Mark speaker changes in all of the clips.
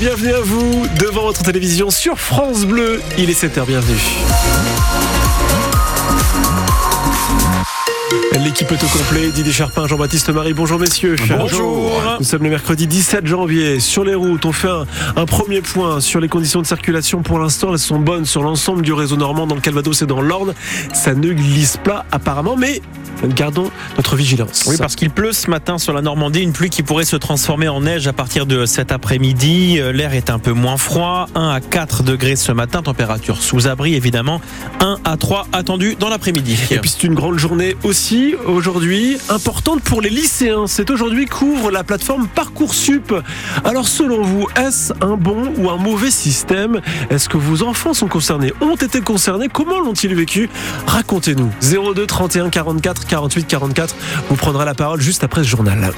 Speaker 1: bienvenue à vous devant votre télévision sur France Bleu. Il est 7h, bienvenue. L'équipe est au complet. Didier Charpin, Jean-Baptiste Marie. Bonjour messieurs.
Speaker 2: Bonjour.
Speaker 1: Nous sommes le mercredi 17 janvier. Sur les routes, on fait un, un premier point sur les conditions de circulation. Pour l'instant, elles sont bonnes sur l'ensemble du réseau normand, dans le Calvados et dans l'Orne. Ça ne glisse pas apparemment, mais gardons notre vigilance.
Speaker 2: Oui, parce qu'il pleut ce matin sur la Normandie, une pluie qui pourrait se transformer en neige à partir de cet après-midi. Euh, L'air est un peu moins froid, 1 à 4 degrés ce matin, température sous abri évidemment, 1 à 3 attendu dans l'après-midi.
Speaker 1: Et puis c'est une grande journée aussi aujourd'hui, importante pour les lycéens. C'est aujourd'hui qu'ouvre la plateforme Parcoursup. Alors selon vous, est-ce un bon ou un mauvais système? Est-ce que vos enfants sont concernés Ont été concernés? Comment l'ont-ils vécu? Racontez-nous. 02 31 44 48 44. Vous prendrez la parole juste après ce journal.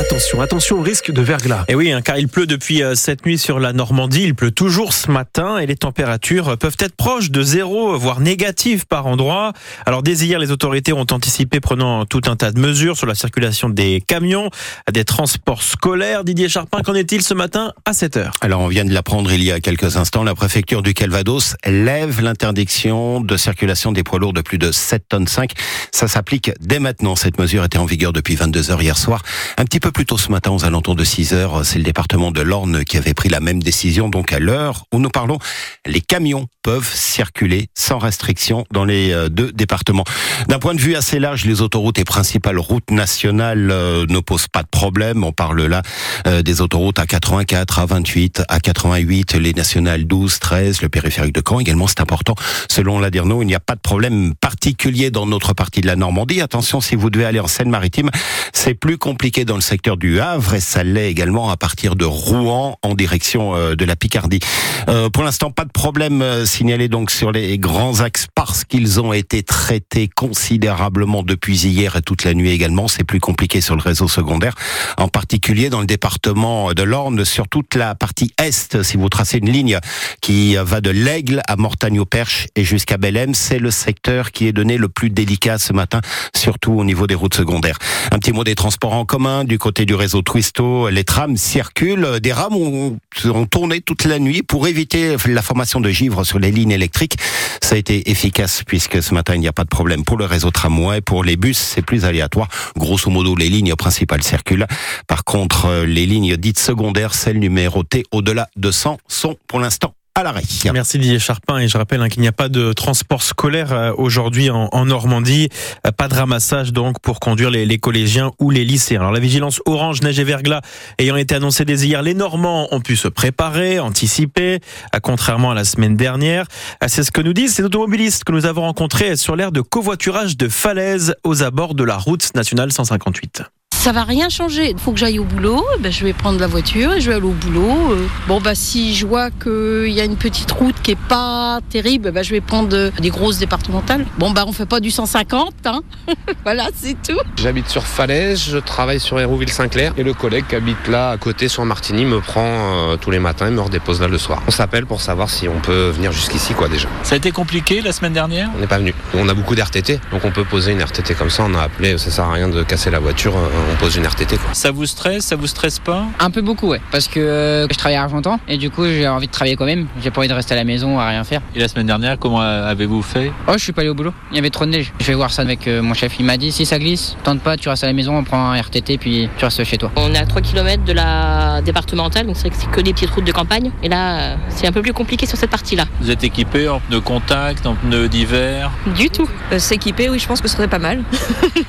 Speaker 1: Attention, attention au risque de verglas.
Speaker 2: Et oui, hein, car il pleut depuis euh, cette nuit sur la Normandie, il pleut toujours ce matin et les températures peuvent être proches de zéro, voire négatives par endroit. Alors dès hier, les autorités ont anticipé prenant tout un tas de mesures sur la circulation des camions, des transports scolaires. Didier Charpin, qu'en est-il ce matin à 7 heures?
Speaker 3: Alors on vient de l'apprendre il y a quelques instants, la préfecture du Calvados lève l'interdiction de circulation des poids lourds de plus de 7 tonnes 5. Ça s'applique dès maintenant. Cette mesure était en vigueur depuis 22 heures hier soir. Un petit peu plus tôt ce matin, aux alentours de 6 heures, c'est le département de l'Orne qui avait pris la même décision. Donc à l'heure où nous parlons, les camions peuvent circuler sans restriction dans les euh, deux départements. D'un point de vue assez large, les autoroutes et principales routes nationales euh, ne posent pas de problème. On parle là euh, des autoroutes à 84, à 28, à 88, les nationales 12, 13, le périphérique de Caen également, c'est important. Selon la DIRNO, il n'y a pas de problème particulier dans notre partie de la Normandie. Attention, si vous devez aller en Seine-Maritime, c'est plus compliqué dans le secteur du Havre et ça l'est également à partir de Rouen en direction euh, de la Picardie. Euh, pour l'instant, pas de problème euh, signalé donc sur les grands axes parce qu'ils ont été traités considérablement depuis hier et toute la nuit également. C'est plus compliqué sur le réseau secondaire, en particulier dans le département de l'Orne, sur toute la partie est. Si vous tracez une ligne qui va de l'Aigle à Mortagne-au-Perche et jusqu'à Belém, c'est le secteur qui est donné le plus délicat ce matin, surtout au niveau des routes secondaires. Un petit mot des transports en commun du côté du réseau Twisto. Les trams circulent. Des rames ont, ont tourné toute la nuit pour éviter la formation de givre sur les lignes électriques. Ça a été efficace puisque ce matin il n'y a pas de problème pour le réseau tramway. Pour les bus, c'est plus aléatoire. Grosso modo, les lignes principales circulent. Par contre, les lignes dites secondaires, celles numérotées au-delà de 100, sont pour l'instant à l'arrêt.
Speaker 2: Merci Didier Charpin et je rappelle hein, qu'il n'y a pas de transport scolaire euh, aujourd'hui en, Normandie, euh, pas de ramassage donc pour conduire les, les, collégiens ou les lycéens. Alors la vigilance orange, neige et verglas ayant été annoncée dès hier, les Normands ont pu se préparer, anticiper, euh, contrairement à la semaine dernière. C'est ce que nous disent ces automobilistes que nous avons rencontrés sur l'aire de covoiturage de falaise aux abords de la route nationale 158
Speaker 4: ça va rien changer. Il faut que j'aille au boulot, ben, je vais prendre la voiture et je vais aller au boulot. Bon, bah, si je vois qu'il y a une petite route qui est pas terrible, ben, je vais prendre des grosses départementales. Bon, bah, on fait pas du 150, hein. voilà, c'est tout.
Speaker 5: J'habite sur Falaise, je travaille sur Hérouville-Saint-Clair et le collègue qui habite là à côté sur Martigny me prend euh, tous les matins et me redépose là le soir. On s'appelle pour savoir si on peut venir jusqu'ici, quoi, déjà.
Speaker 6: Ça a été compliqué la semaine dernière?
Speaker 5: On n'est pas venu. On a beaucoup d'RTT, donc on peut poser une RTT comme ça. On a appelé, ça sert à rien de casser la voiture on pose une RTT. Quoi.
Speaker 6: Ça vous stresse Ça vous stresse pas?
Speaker 7: Un peu beaucoup, ouais. Parce que euh, je travaille à Argentan et du coup j'ai envie de travailler quand même. J'ai pas envie de rester à la maison à rien faire.
Speaker 6: Et la semaine dernière, comment avez-vous fait?
Speaker 7: Oh, je suis pas allé au boulot. Il y avait trop de neige. Je vais voir ça avec euh, mon chef. Il m'a dit si ça glisse, tente pas, tu restes à la maison, on prend un RTT puis tu restes chez toi.
Speaker 8: On est à 3 km de la départementale, donc c'est vrai que c'est que des petites routes de campagne. Et là, c'est un peu plus compliqué sur cette partie-là.
Speaker 6: Vous êtes équipé en pneus contact, en pneus d'hiver?
Speaker 8: Du tout.
Speaker 9: Euh, S'équiper, oui, je pense que ce serait pas mal.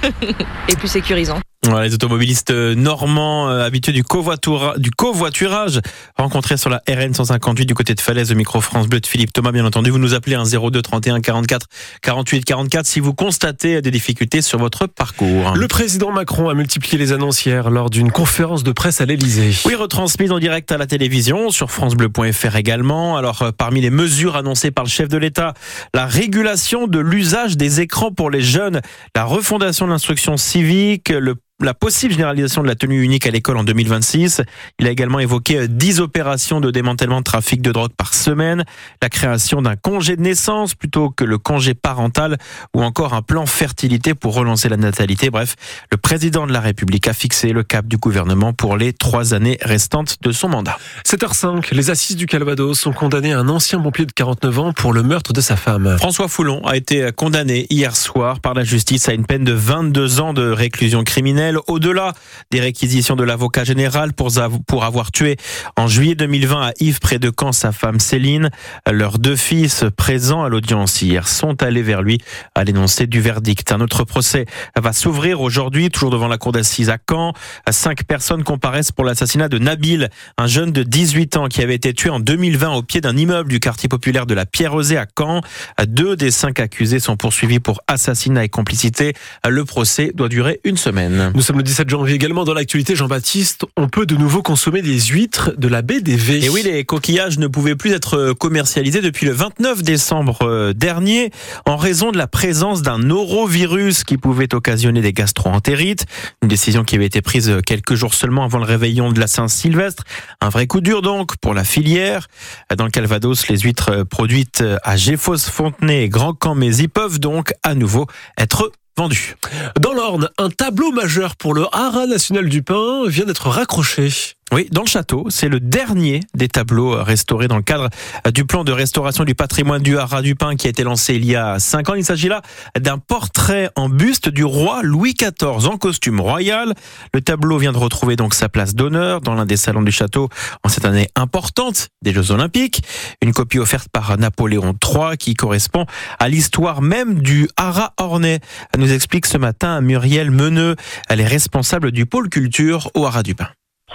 Speaker 9: et plus sécurisant.
Speaker 2: Voilà, les automobilistes normands euh, habitués du, covoitura, du covoiturage rencontrés sur la RN 158 du côté de Falaise, au micro France Bleu de Philippe Thomas, bien entendu. Vous nous appelez un 02 31 44 48 44 si vous constatez des difficultés sur votre parcours.
Speaker 1: Le président Macron a multiplié les annonces hier lors d'une conférence de presse à l'Elysée.
Speaker 2: Oui, retransmise en direct à la télévision, sur francebleu.fr également. Alors, euh, parmi les mesures annoncées par le chef de l'État, la régulation de l'usage des écrans pour les jeunes, la refondation de l'instruction civique, le la possible généralisation de la tenue unique à l'école en 2026. Il a également évoqué 10 opérations de démantèlement de trafic de drogue par semaine, la création d'un congé de naissance plutôt que le congé parental ou encore un plan fertilité pour relancer la natalité. Bref, le président de la République a fixé le cap du gouvernement pour les trois années restantes de son mandat.
Speaker 1: 7h05, les assises du Calvados ont condamné un ancien pompier de 49 ans pour le meurtre de sa femme.
Speaker 2: François Foulon a été condamné hier soir par la justice à une peine de 22 ans de réclusion criminelle, au-delà des réquisitions de l'avocat général pour, avoir tué en juillet 2020 à Yves près de Caen sa femme Céline. Leurs deux fils présents à l'audience hier sont allés vers lui à l'énoncé du verdict. Un autre procès va s'ouvrir aujourd'hui, toujours devant la cour d'assises à Caen. Cinq personnes comparaissent pour l'assassinat de Nabil, un jeune de 18 ans qui avait été tué en 2020 au pied d'un immeuble du quartier populaire de la Pierre-Rosée à Caen. Deux des cinq accusés sont poursuivis pour assassinat et complicité. Le procès doit durer une semaine.
Speaker 1: Nous sommes le 17 janvier également dans l'actualité. Jean-Baptiste, on peut de nouveau consommer des huîtres de la baie des V.
Speaker 2: Et oui, les coquillages ne pouvaient plus être commercialisés depuis le 29 décembre euh, dernier en raison de la présence d'un norovirus qui pouvait occasionner des gastro-entérites. Une décision qui avait été prise quelques jours seulement avant le réveillon de la Saint-Sylvestre. Un vrai coup dur donc pour la filière. Dans le Calvados, les huîtres produites à Géfos, Fontenay et Grand Camp Mézy peuvent donc à nouveau être vendues.
Speaker 1: Dans l'Orne, un tableau majeur pour le Haras national du pain vient d'être raccroché.
Speaker 2: Oui, dans le château, c'est le dernier des tableaux restaurés dans le cadre du plan de restauration du patrimoine du Haras du Pin qui a été lancé il y a cinq ans. Il s'agit là d'un portrait en buste du roi Louis XIV en costume royal. Le tableau vient de retrouver donc sa place d'honneur dans l'un des salons du château en cette année importante des Jeux Olympiques. Une copie offerte par Napoléon III qui correspond à l'histoire même du Haras ornais. Elle nous explique ce matin Muriel Meneux. Elle est responsable du pôle culture au Haras du Pin.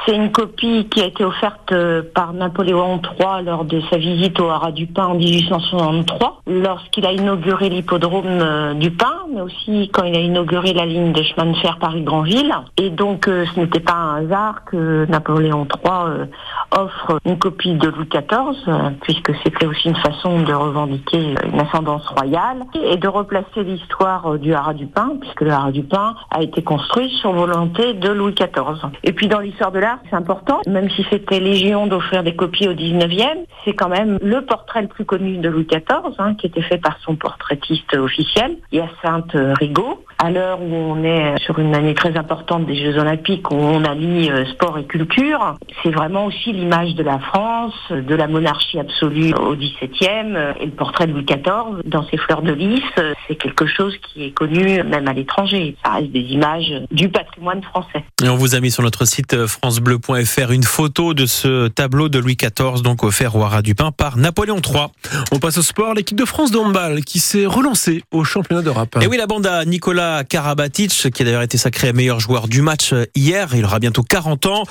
Speaker 10: C'est une copie qui a été offerte euh, par Napoléon III lors de sa visite au Haras du Pin en 1863, lorsqu'il a inauguré l'hippodrome euh, du Pin, mais aussi quand il a inauguré la ligne de chemin de fer Paris-Granville. Et donc euh, ce n'était pas un hasard que Napoléon III offre une copie de Louis XIV, puisque c'était aussi une façon de revendiquer une ascendance royale et de replacer l'histoire du Haras du Pin, puisque le Haras du Pin a été construit sur volonté de Louis XIV. Et puis dans l'histoire de c'est important, même si c'était légion d'offrir des copies au 19e, c'est quand même le portrait le plus connu de Louis XIV, hein, qui était fait par son portraitiste officiel, Hyacinthe Rigaud. À l'heure où on est sur une année très importante des Jeux Olympiques, où on allie euh, sport et culture, c'est vraiment aussi l'image de la France, de la monarchie absolue au XVIIe, euh, et le portrait de Louis XIV dans ses fleurs de lys, euh, c'est quelque chose qui est connu même à l'étranger. Ça reste des images du patrimoine français.
Speaker 2: Et on vous a mis sur notre site francebleu.fr une photo de ce tableau de Louis XIV, donc offert au Haras du Pin par Napoléon III.
Speaker 1: On passe au sport, l'équipe de France de handball qui s'est relancée au championnat d'Europe.
Speaker 2: Et oui, la bande à Nicolas Karabatic, qui a d'ailleurs été sacré meilleur joueur du match hier, il aura bientôt 40 ans,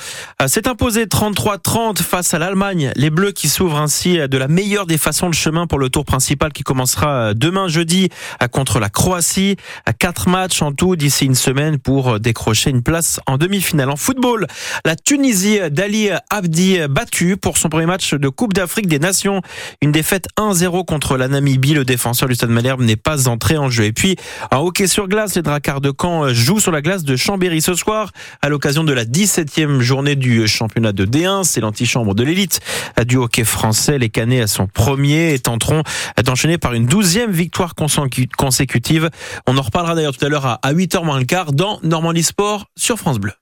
Speaker 2: euh, s'est imposé 33-30 face à l'Allemagne. Les Bleus qui s'ouvrent ainsi de la meilleure des façons de chemin pour le tour principal qui commencera demain jeudi euh, contre la Croatie. Quatre matchs en tout d'ici une semaine pour décrocher une place en demi-finale. En football, la Tunisie d'Ali Abdi battue pour son premier match de Coupe d'Afrique des Nations. Une défaite 1-0 contre la Namibie. Le défenseur du Stade Malherbe n'est pas entré en jeu. Et puis, en hockey sur glace, les Dracards de Caen jouent sur la glace de Chambéry ce soir à l'occasion de la 17e journée du championnat de D1. C'est l'antichambre de l'élite du hockey français. Les Canets sont premiers et tenteront d'enchaîner par une douzième victoire consécutive. On en reparlera d'ailleurs tout à l'heure à 8h moins le quart dans Normandie Sport sur France Bleu.